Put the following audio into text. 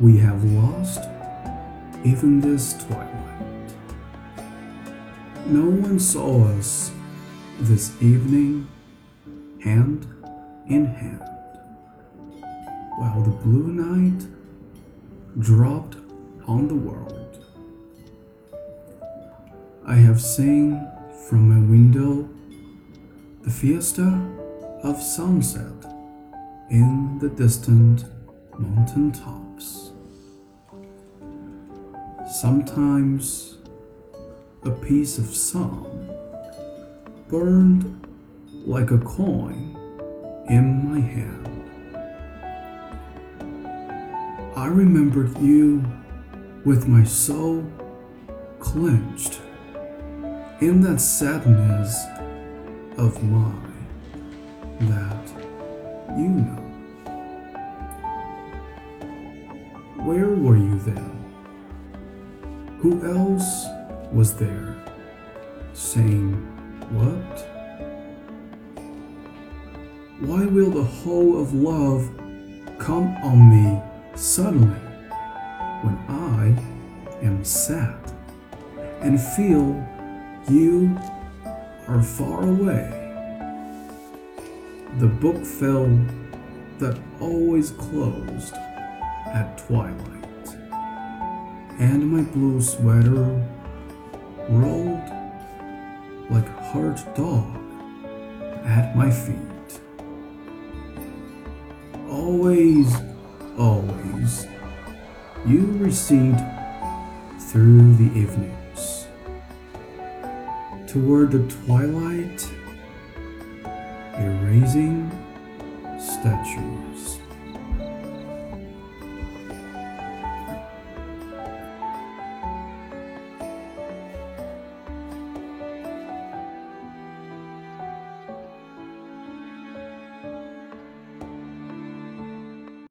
we have lost even this twilight. No one saw us this evening hand in hand, while the blue night dropped on the world. I have seen from my window the fiesta of sunset in the distant mountain Sometimes a piece of sun burned like a coin in my hand. I remembered you with my soul clenched in that sadness of mine that you know. Where were you then? Who else was there saying what? Why will the whole of love come on me suddenly when I am sad and feel you are far away? The book fell that always closed at twilight and my blue sweater rolled like a hurt dog at my feet. Always, always, you recede through the evenings. Toward the twilight, erasing